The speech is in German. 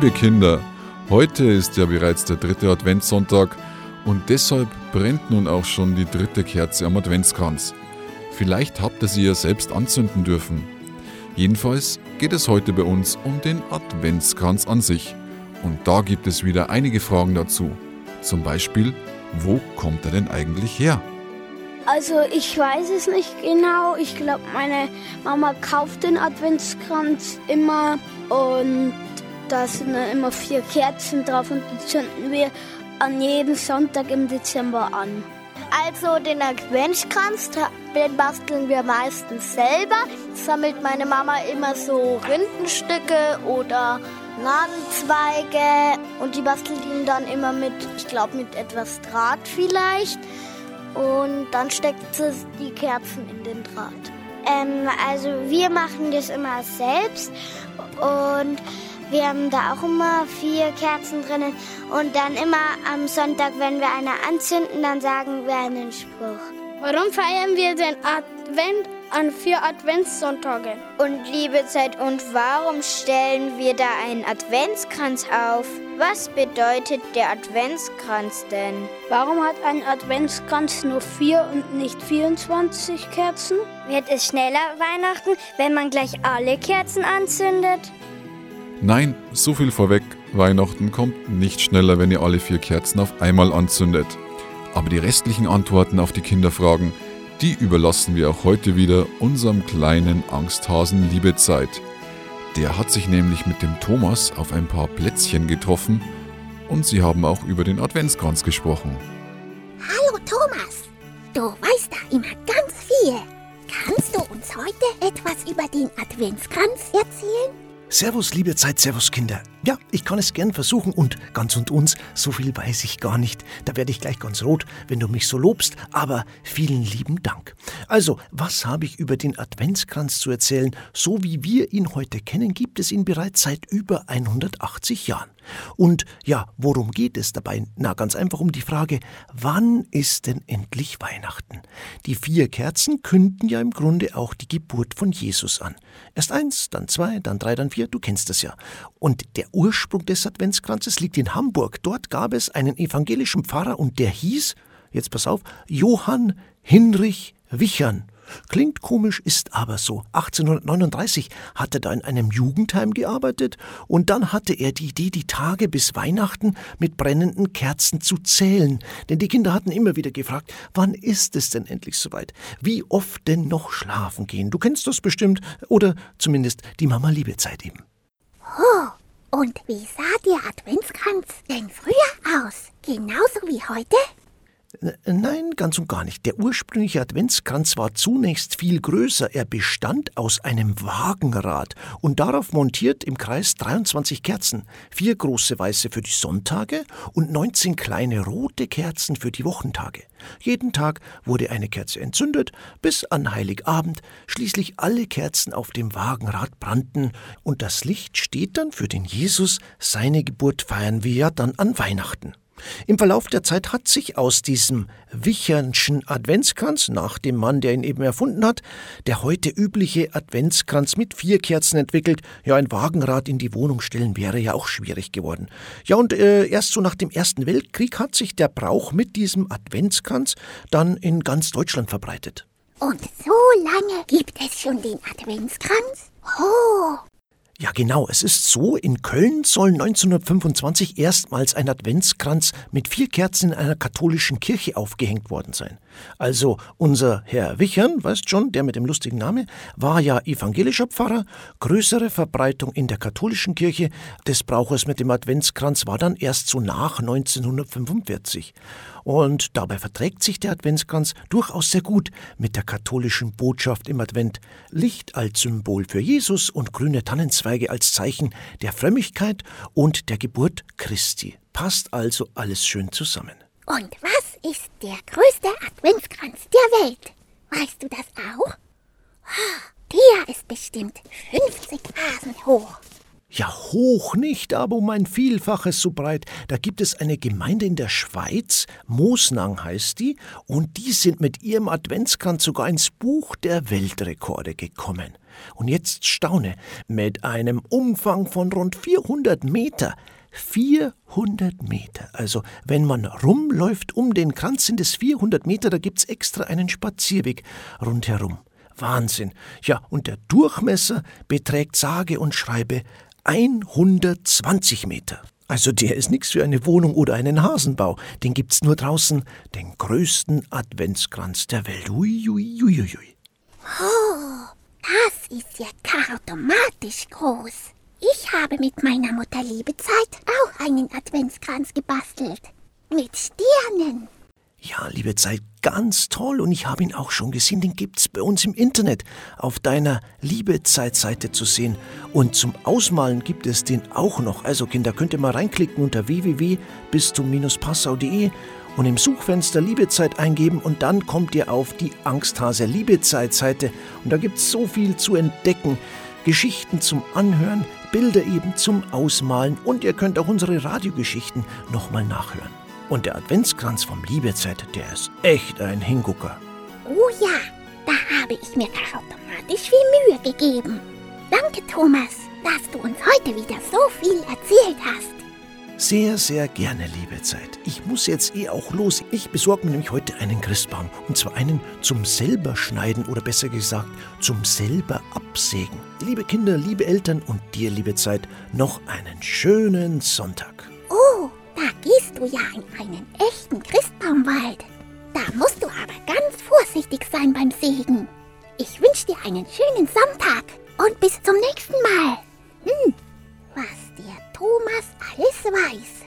Liebe Kinder, heute ist ja bereits der dritte Adventssonntag und deshalb brennt nun auch schon die dritte Kerze am Adventskranz. Vielleicht habt ihr sie ja selbst anzünden dürfen. Jedenfalls geht es heute bei uns um den Adventskranz an sich. Und da gibt es wieder einige Fragen dazu. Zum Beispiel, wo kommt er denn eigentlich her? Also ich weiß es nicht genau. Ich glaube, meine Mama kauft den Adventskranz immer und da sind dann immer vier Kerzen drauf und die zünden wir an jedem Sonntag im Dezember an. Also den Adventskranz, den basteln wir meistens selber. Sammelt meine Mama immer so Rindenstücke oder Nadenzweige und die bastelt ihn dann immer mit, ich glaube mit etwas Draht vielleicht. Und dann steckt sie die Kerzen in den Draht. Ähm, also wir machen das immer selbst und wir haben da auch immer vier Kerzen drinnen und dann immer am Sonntag, wenn wir eine anzünden, dann sagen wir einen Spruch. Warum feiern wir den Advent an vier Adventssonntagen? Und liebe Zeit, und warum stellen wir da einen Adventskranz auf? Was bedeutet der Adventskranz denn? Warum hat ein Adventskranz nur vier und nicht 24 Kerzen? Wird es schneller Weihnachten, wenn man gleich alle Kerzen anzündet? Nein, so viel vorweg, Weihnachten kommt nicht schneller, wenn ihr alle vier Kerzen auf einmal anzündet. Aber die restlichen Antworten auf die Kinderfragen, die überlassen wir auch heute wieder unserem kleinen Angsthasen Liebezeit. Der hat sich nämlich mit dem Thomas auf ein paar Plätzchen getroffen und sie haben auch über den Adventskranz gesprochen. Hallo Thomas, du weißt da immer ganz viel. Kannst du uns heute etwas über den Adventskranz erzählen? Servus, liebe Zeit, Servus, Kinder. Ja, ich kann es gern versuchen und ganz und uns, so viel weiß ich gar nicht. Da werde ich gleich ganz rot, wenn du mich so lobst, aber vielen lieben Dank. Also, was habe ich über den Adventskranz zu erzählen? So wie wir ihn heute kennen, gibt es ihn bereits seit über 180 Jahren. Und ja, worum geht es dabei? Na, ganz einfach um die Frage, wann ist denn endlich Weihnachten? Die vier Kerzen künden ja im Grunde auch die Geburt von Jesus an. Erst eins, dann zwei, dann drei, dann vier, du kennst das ja. Und der Ursprung des Adventskranzes liegt in Hamburg. Dort gab es einen evangelischen Pfarrer und der hieß, jetzt pass auf, Johann Hinrich Wichern. Klingt komisch, ist aber so. 1839 hat er da in einem Jugendheim gearbeitet und dann hatte er die Idee, die Tage bis Weihnachten mit brennenden Kerzen zu zählen. Denn die Kinder hatten immer wieder gefragt, wann ist es denn endlich soweit? Wie oft denn noch schlafen gehen? Du kennst das bestimmt oder zumindest die Mama Liebezeit eben. Und wie sah der Adventskranz denn früher aus? Genauso wie heute? Nein, ganz und gar nicht. Der ursprüngliche Adventskranz war zunächst viel größer. Er bestand aus einem Wagenrad und darauf montiert im Kreis 23 Kerzen. Vier große weiße für die Sonntage und 19 kleine rote Kerzen für die Wochentage. Jeden Tag wurde eine Kerze entzündet, bis an Heiligabend schließlich alle Kerzen auf dem Wagenrad brannten und das Licht steht dann für den Jesus. Seine Geburt feiern wir ja dann an Weihnachten. Im Verlauf der Zeit hat sich aus diesem Wichernschen Adventskranz, nach dem Mann, der ihn eben erfunden hat, der heute übliche Adventskranz mit vier Kerzen entwickelt. Ja, ein Wagenrad in die Wohnung stellen wäre ja auch schwierig geworden. Ja, und äh, erst so nach dem Ersten Weltkrieg hat sich der Brauch mit diesem Adventskranz dann in ganz Deutschland verbreitet. Und so lange gibt es schon den Adventskranz? Oh, ja, genau. Es ist so, in Köln soll 1925 erstmals ein Adventskranz mit vier Kerzen in einer katholischen Kirche aufgehängt worden sein. Also unser Herr Wichern, weißt schon, der mit dem lustigen Namen, war ja evangelischer Pfarrer. Größere Verbreitung in der katholischen Kirche des Brauches mit dem Adventskranz war dann erst so nach 1945. Und dabei verträgt sich der Adventskranz durchaus sehr gut mit der katholischen Botschaft im Advent. Licht als Symbol für Jesus und grüne Tannenzweige als Zeichen der Frömmigkeit und der Geburt Christi. Passt also alles schön zusammen. Und was ist der größte Adventskranz der Welt? Weißt du das auch? Der ist bestimmt 50 Hasen hoch. Ja, hoch nicht, aber um ein Vielfaches so breit. Da gibt es eine Gemeinde in der Schweiz, Moosnang heißt die, und die sind mit ihrem Adventskranz sogar ins Buch der Weltrekorde gekommen. Und jetzt staune, mit einem Umfang von rund 400 Meter 400 Meter. Also, wenn man rumläuft um den Kranz, sind es 400 Meter, da gibt's extra einen Spazierweg rundherum. Wahnsinn. Ja, und der Durchmesser beträgt sage und schreibe 120 Meter. Also der ist nichts für eine Wohnung oder einen Hasenbau. Den gibt's nur draußen, den größten Adventskranz der Welt. Ui, ui, ui, ui. Oh, das ist ja automatisch groß. Ich habe mit meiner Mutter Liebezeit auch einen Adventskranz gebastelt. Mit Sternen. Ja, liebe Zeit, ganz toll und ich habe ihn auch schon gesehen. Den gibt's bei uns im Internet auf deiner Liebezeit-Seite zu sehen. Und zum Ausmalen gibt es den auch noch. Also Kinder, könnt ihr mal reinklicken unter www.bistum-passau.de und im Suchfenster Liebezeit eingeben und dann kommt ihr auf die Angsthase Liebezeit-Seite und da gibt's so viel zu entdecken. Geschichten zum Anhören, Bilder eben zum Ausmalen und ihr könnt auch unsere Radiogeschichten nochmal nachhören. Und der Adventskranz vom Liebezeit, der ist echt ein Hingucker. Oh ja, da habe ich mir automatisch viel Mühe gegeben. Danke, Thomas, dass du uns heute wieder so viel erzählt hast. Sehr, sehr gerne, liebe Zeit. Ich muss jetzt eh auch los. Ich besorge mir nämlich heute einen Christbaum. Und zwar einen zum selber schneiden oder besser gesagt zum selber absägen. Liebe Kinder, liebe Eltern und dir, liebe Zeit, noch einen schönen Sonntag. Oh, da gehst du ja in einen echten Christbaumwald. Da musst du aber ganz vorsichtig sein beim Sägen. Ich wünsche dir einen schönen Sonntag und bis zum nächsten Mal. Thomas alles weiß.